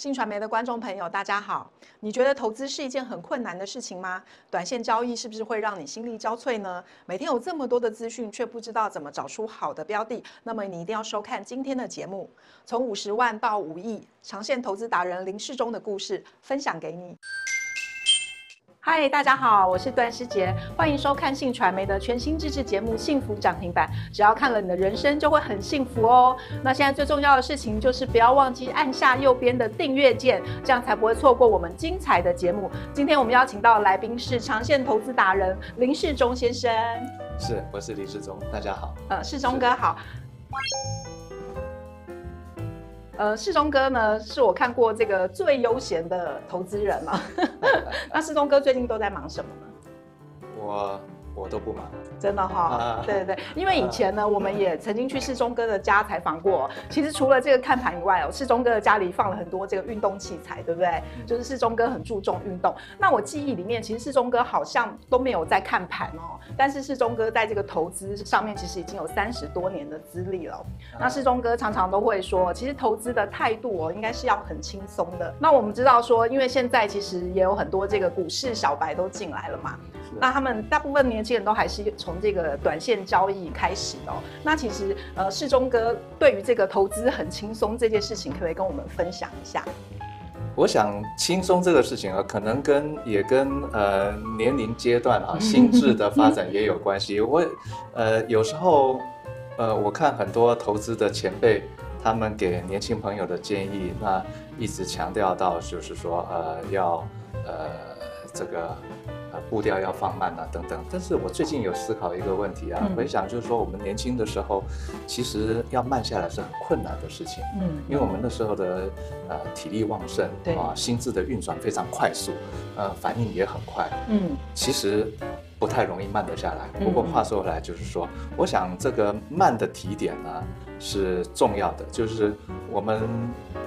新传媒的观众朋友，大家好。你觉得投资是一件很困难的事情吗？短线交易是不是会让你心力交瘁呢？每天有这么多的资讯，却不知道怎么找出好的标的，那么你一定要收看今天的节目。从五十万到五亿，长线投资达人林世忠的故事分享给你。嗨，大家好，我是段诗杰，欢迎收看信传媒的全新自制节目《幸福涨停板》。只要看了，你的人生就会很幸福哦。那现在最重要的事情就是不要忘记按下右边的订阅键，这样才不会错过我们精彩的节目。今天我们邀请到的来宾是长线投资达人林世忠先生。是，我是林世忠，大家好。呃，世忠哥好。呃，世忠哥呢，是我看过这个最悠闲的投资人了。那世忠哥最近都在忙什么呢？我。我都不忙，真的哈、哦，对对对，因为以前呢，我们也曾经去世忠哥的家采访过。其实除了这个看盘以外哦，世忠哥的家里放了很多这个运动器材，对不对？就是世忠哥很注重运动。那我记忆里面，其实世忠哥好像都没有在看盘哦。但是世忠哥在这个投资上面，其实已经有三十多年的资历了。那世忠哥常常都会说，其实投资的态度哦，应该是要很轻松的。那我们知道说，因为现在其实也有很多这个股市小白都进来了嘛。那他们大部分年轻人都还是从这个短线交易开始的哦。那其实呃，世忠哥对于这个投资很轻松这件事情，可不可以跟我们分享一下？我想轻松这个事情啊，可能跟也跟呃年龄阶段啊、心智的发展也有关系。我呃有时候呃我看很多投资的前辈，他们给年轻朋友的建议，那一直强调到就是说呃要呃这个呃。步调要放慢啊，等等。但是我最近有思考一个问题啊，回想就是说，我们年轻的时候，其实要慢下来是很困难的事情。嗯，因为我们那时候的呃体力旺盛，对啊，心智的运转非常快速，呃，反应也很快。嗯，其实不太容易慢得下来。不过话说回来，就是说，我想这个慢的提点呢是重要的，就是我们。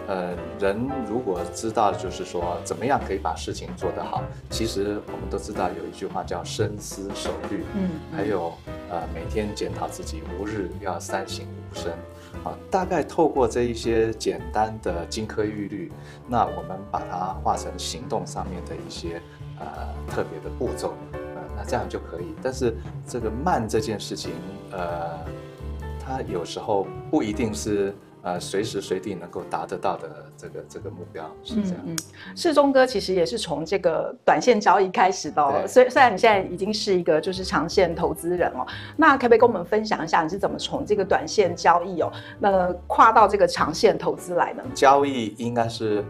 呃，人如果知道，就是说怎么样可以把事情做得好，其实我们都知道有一句话叫深思熟虑，嗯，还有呃每天检讨自己，吾日要三省吾身，啊，大概透过这一些简单的金科玉律，那我们把它化成行动上面的一些呃特别的步骤，呃，那这样就可以。但是这个慢这件事情，呃，它有时候不一定是。呃，随时随地能够达得到的这个这个目标是这样。嗯，世忠哥其实也是从这个短线交易开始的哦。虽虽然你现在已经是一个就是长线投资人哦，那可不可以跟我们分享一下你是怎么从这个短线交易哦，那跨到这个长线投资来的？交易应该是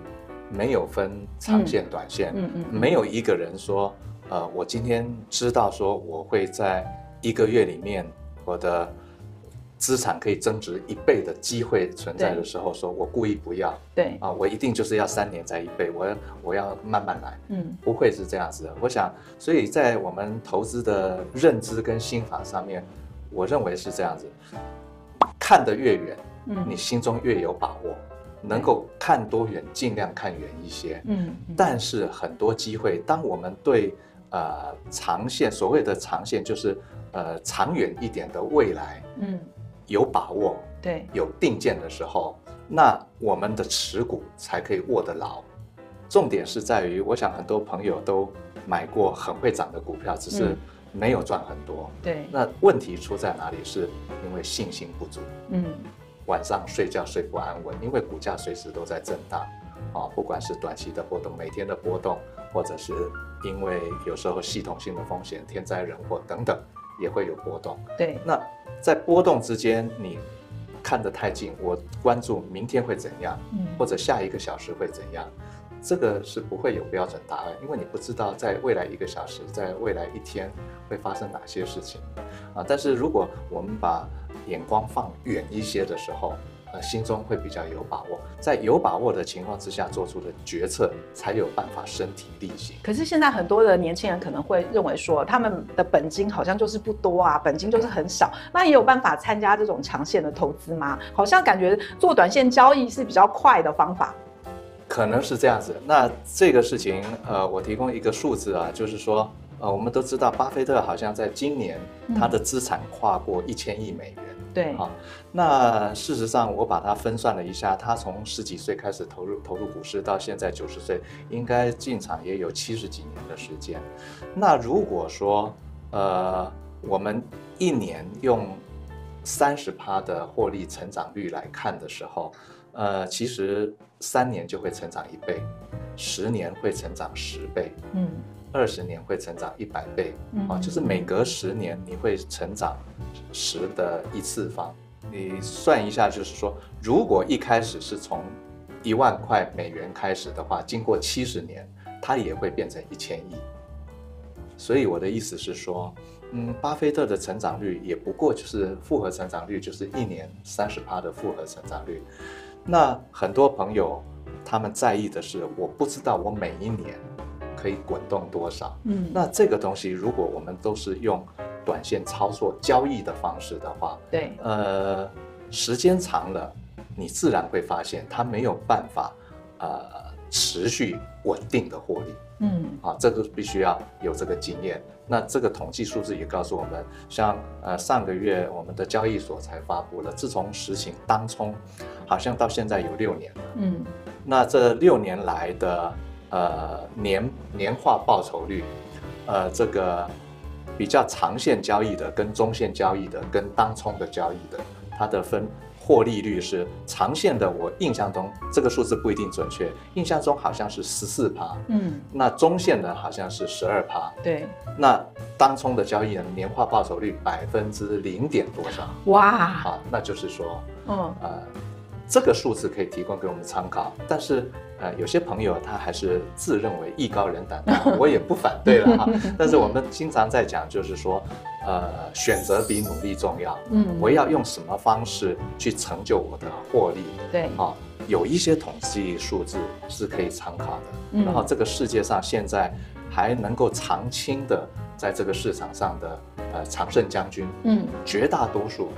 没有分长线短线，嗯嗯，没有一个人说，呃，我今天知道说我会在一个月里面我的。资产可以增值一倍的机会存在的时候，说我故意不要，对。啊，我一定就是要三年再一倍，我要我要慢慢来，嗯，不会是这样子的。我想，所以在我们投资的认知跟心法上面，我认为是这样子，看得越远，嗯，你心中越有把握，能够看多远，尽量看远一些，嗯，但是很多机会，当我们对呃长线，所谓的长线就是呃长远一点的未来，嗯。有把握，对，有定见的时候，那我们的持股才可以握得牢。重点是在于，我想很多朋友都买过很会涨的股票，只是没有赚很多。对，那问题出在哪里？是因为信心不足。嗯，晚上睡觉睡不安稳，因为股价随时都在震荡。啊，不管是短期的波动、每天的波动，或者是因为有时候系统性的风险、天灾人祸等等。也会有波动，对。那在波动之间，你看得太近，我关注明天会怎样，嗯，或者下一个小时会怎样，这个是不会有标准答案，因为你不知道在未来一个小时，在未来一天会发生哪些事情，啊。但是如果我们把眼光放远一些的时候，呃，心中会比较有把握，在有把握的情况之下做出的决策，才有办法身体力行。可是现在很多的年轻人可能会认为说，他们的本金好像就是不多啊，本金就是很少，那也有办法参加这种长线的投资吗？好像感觉做短线交易是比较快的方法。可能是这样子。那这个事情，呃，我提供一个数字啊，就是说。呃，我们都知道巴菲特好像在今年他的资产跨过一千亿美元。对，好，那事实上我把它分算了一下，他从十几岁开始投入投入股市，到现在九十岁，应该进场也有七十几年的时间。那如果说呃，我们一年用三十趴的获利成长率来看的时候，呃，其实三年就会成长一倍，十年会成长十倍，嗯，二十年会成长一百倍，嗯，啊，就是每隔十年你会成长十的一次方。你算一下，就是说，如果一开始是从一万块美元开始的话，经过七十年，它也会变成一千亿。所以我的意思是说。嗯，巴菲特的成长率也不过就是复合成长率，就是一年三十趴的复合成长率。那很多朋友他们在意的是，我不知道我每一年可以滚动多少。嗯，那这个东西如果我们都是用短线操作交易的方式的话，对，呃，时间长了，你自然会发现它没有办法，呃，持续稳定的获利。嗯，啊，这个必须要有这个经验。那这个统计数字也告诉我们，像呃上个月我们的交易所才发布了，自从实行当冲，好像到现在有六年了。嗯，那这六年来的呃年年化报酬率，呃这个比较长线交易的、跟中线交易的、跟当冲的交易的，它的分。获利率是长线的，我印象中这个数字不一定准确，印象中好像是十四趴，嗯，那中线的好像是十二趴，对，那当冲的交易呢年化报酬率百分之零点多少？哇，啊，那就是说，嗯，呃，这个数字可以提供给我们参考，但是。呃，有些朋友他还是自认为艺高人胆大，我也不反对了哈。但是我们经常在讲，就是说，呃，选择比努力重要。嗯，我要用什么方式去成就我的获利？对，啊，有一些统计数字是可以参考的。然后这个世界上现在还能够长青的在这个市场上的呃常胜将军，嗯，绝大多数，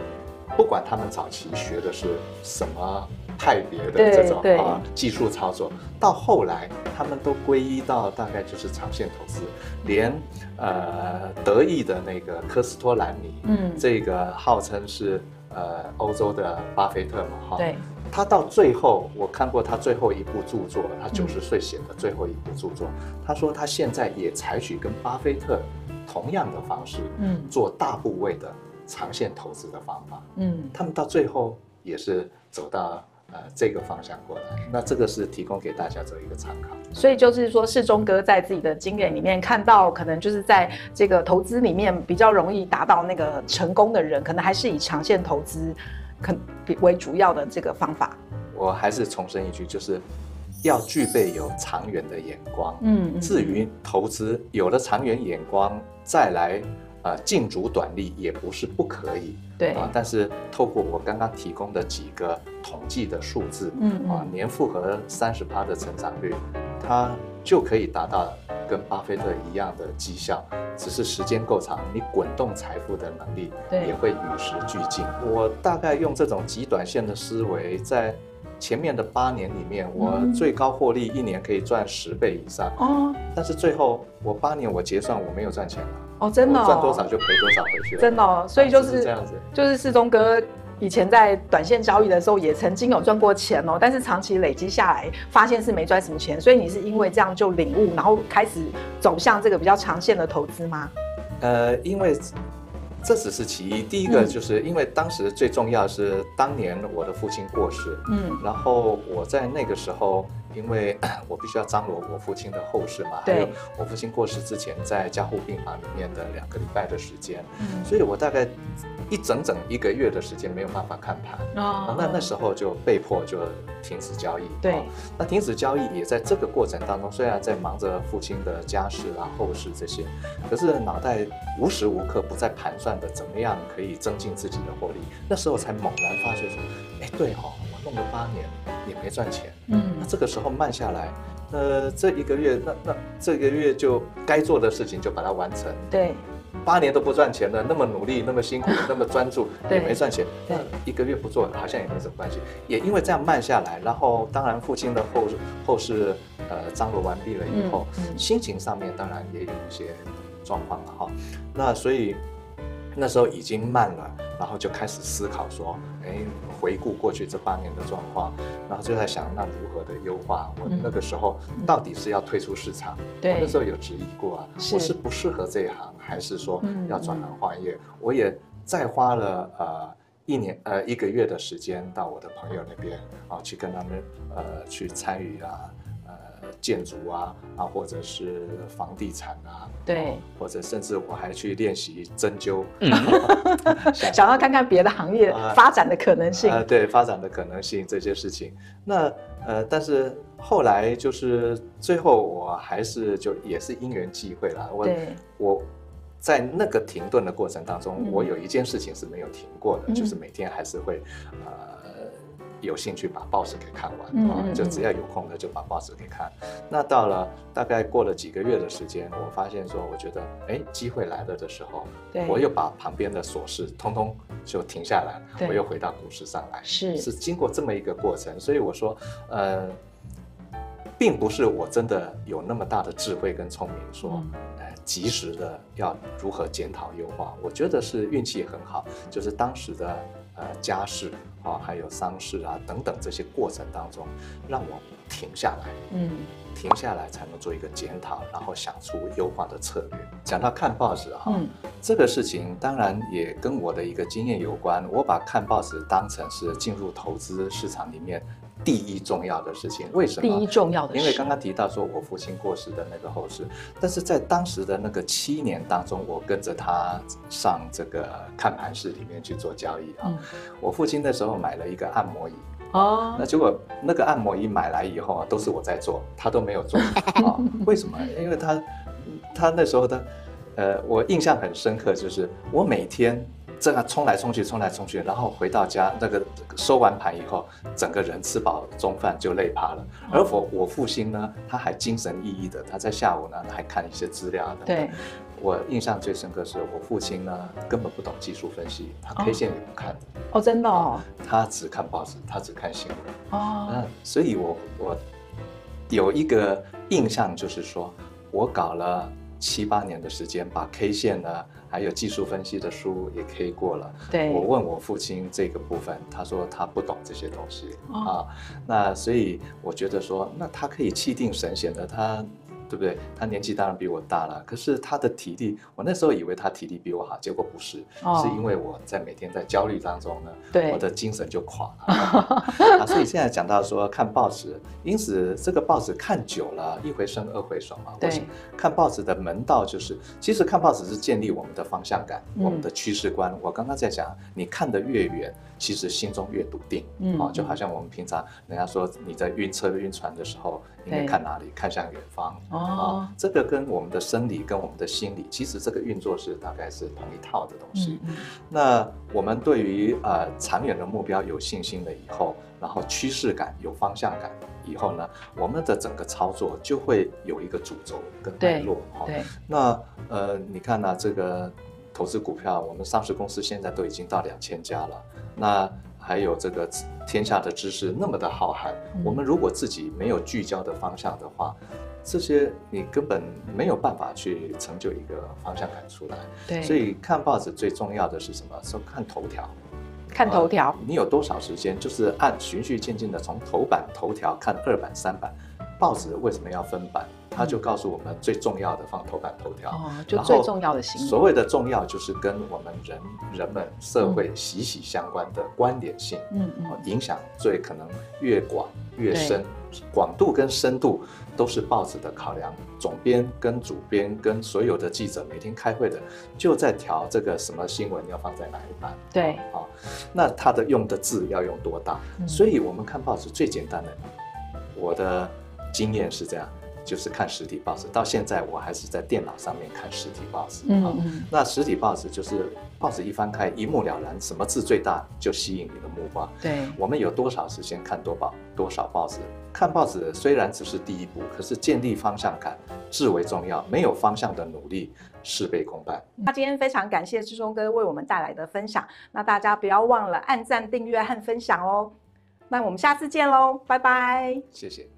不管他们早期学的是什么。派别的这种啊技术操作，到后来他们都归依到大概就是长线投资，连呃德意的那个科斯托兰尼，嗯，这个号称是呃欧洲的巴菲特嘛，哈，对，他到最后我看过他最后一部著作，他九十岁写的最后一部著作，他说他现在也采取跟巴菲特同样的方式，嗯，做大部位的长线投资的方法，嗯，他们到最后也是走到。呃，这个方向过来，那这个是提供给大家做一个参考。所以就是说，世忠哥在自己的经验里面看到，可能就是在这个投资里面比较容易达到那个成功的人，可能还是以长线投资可为主要的这个方法。我还是重申一句，就是要具备有长远的眼光。嗯，至于投资有了长远眼光，再来。啊，净足短利也不是不可以，对啊，但是透过我刚刚提供的几个统计的数字，嗯，嗯啊，年复合三十趴的成长率，它就可以达到跟巴菲特一样的绩效，只是时间够长，你滚动财富的能力也会与时俱进。我大概用这种极短线的思维在。前面的八年里面，我最高获利一年可以赚十倍以上哦。但是最后我八年我结算我没有赚钱了哦，真的赚多少就赔多少回去，真的哦。所以就是这样子，就是世忠哥以前在短线交易的时候也曾经有赚过钱哦，但是长期累积下来发现是没赚什么钱，所以你是因为这样就领悟，然后开始走向这个比较长线的投资吗？呃，因为。这只是其一，第一个就是因为当时最重要是当年我的父亲过世，嗯，然后我在那个时候，因为 我必须要张罗我父亲的后事嘛，还有我父亲过世之前在加护病房里面的两个礼拜的时间，嗯，所以我大概一整整一个月的时间没有办法看盘，哦，那那时候就被迫就停止交易，对，那停止交易也在这个过程当中，虽然在忙着父亲的家事啊、后事这些，可是脑袋无时无刻不在盘算。着怎么样可以增进自己的获利？那时候才猛然发觉说，哎，对哈、哦，我弄了八年也没赚钱，嗯，那这个时候慢下来，呃，这一个月，那那这个月就该做的事情就把它完成。对，八年都不赚钱了，那么努力，那么辛苦，那么专注，也没赚钱。那一个月不做，好像也没什么关系。也因为这样慢下来，然后当然父亲的后后事呃张罗完毕了以后，嗯嗯、心情上面当然也有一些。状况了哈。那所以那时候已经慢了，然后就开始思考说，哎，回顾过去这八年的状况，然后就在想，那如何的优化？我那个时候到底是要退出市场？我那时候有质疑过啊，我是不适合这一行，还是说要转行换业？嗯、我也再花了呃。一年呃一个月的时间到我的朋友那边啊，去跟他们呃去参与啊呃建筑啊啊或者是房地产啊对，或者甚至我还去练习针灸，嗯、想，要看看别的行业发展的可能性啊、呃呃、对发展的可能性这些事情，那呃但是后来就是最后我还是就也是因缘际会了，我我。在那个停顿的过程当中，嗯、我有一件事情是没有停过的，嗯、就是每天还是会，呃，有兴趣把报纸给看完，嗯嗯嗯、就只要有空的就把报纸给看。那到了大概过了几个月的时间，我发现说，我觉得，哎，机会来了的时候，对。我又把旁边的琐事通通就停下来，我又回到股市上来，是。是经过这么一个过程，所以我说，呃，并不是我真的有那么大的智慧跟聪明说。嗯。及时的要如何检讨优化，我觉得是运气很好，就是当时的呃家事啊，还有丧事啊等等这些过程当中，让我停下来，嗯，停下来才能做一个检讨，然后想出优化的策略。讲到看报纸哈，嗯，这个事情当然也跟我的一个经验有关，我把看报纸当成是进入投资市场里面。第一重要的事情，为什么？第一重要的，因为刚刚提到说我父亲过世的那个后事，但是在当时的那个七年当中，我跟着他上这个看盘室里面去做交易啊。嗯、我父亲那时候买了一个按摩椅哦，那结果那个按摩椅买来以后啊，都是我在做，他都没有做 啊。为什么？因为他他那时候的呃，我印象很深刻，就是我每天。这样冲来冲去，冲来冲去，然后回到家，那个收完盘以后，整个人吃饱中饭就累趴了。而我我父亲呢，他还精神奕奕的，他在下午呢还看一些资料等等。对，我印象最深刻是我父亲呢根本不懂技术分析，他 K 线也不看。哦，真的哦。他只看报纸，他只看新闻。哦。那，所以我我有一个印象就是说，我搞了。七八年的时间，把 K 线呢，还有技术分析的书也 K 过了。对，我问我父亲这个部分，他说他不懂这些东西、哦、啊。那所以我觉得说，那他可以气定神闲的他。对不对？他年纪当然比我大了，可是他的体力，我那时候以为他体力比我好，结果不是，哦、是因为我在每天在焦虑当中呢，对我的精神就垮了。啊，所以现在讲到说看报纸，因此这个报纸看久了，一回生二回熟嘛。对。看报纸的门道就是，其实看报纸是建立我们的方向感，嗯、我们的趋势观。我刚刚在讲，你看得越远，其实心中越笃定。嗯。啊，就好像我们平常人家说你在晕车晕船的时候，应该看哪里？看向远方。哦，这个跟我们的生理跟我们的心理，其实这个运作是大概是同一套的东西。嗯嗯、那我们对于呃长远的目标有信心了以后，然后趋势感有方向感以后呢，我们的整个操作就会有一个主轴跟脉络。哈，对。那呃，你看呢、啊，这个投资股票，我们上市公司现在都已经到两千家了。那还有这个天下的知识那么的浩瀚，嗯、我们如果自己没有聚焦的方向的话，这些你根本没有办法去成就一个方向感出来。对，所以看报纸最重要的是什么？是看头条。看头条、呃。你有多少时间？就是按循序渐进的从头版头条看二版三版。报纸为什么要分版？他就告诉我们最重要的放头版头条。哦，就最重要的新闻。所谓的重要，就是跟我们人人们社会息息相关的关联性。嗯嗯。影响最可能越广越深，广度跟深度。都是报纸的考量，总编跟主编跟所有的记者每天开会的，就在调这个什么新闻要放在哪一版。对，啊，那他的用的字要用多大？嗯、所以我们看报纸最简单的，我的经验是这样，就是看实体报纸。到现在我还是在电脑上面看实体报纸。嗯嗯。那实体报纸就是报纸一翻开，一目了然，什么字最大就吸引你的目光。对，我们有多少时间看多报多少报纸？看报纸虽然只是第一步，可是建立方向感至为重要。没有方向的努力事倍功半。那今天非常感谢志忠哥为我们带来的分享。那大家不要忘了按赞、订阅和分享哦。那我们下次见喽，拜拜。谢谢。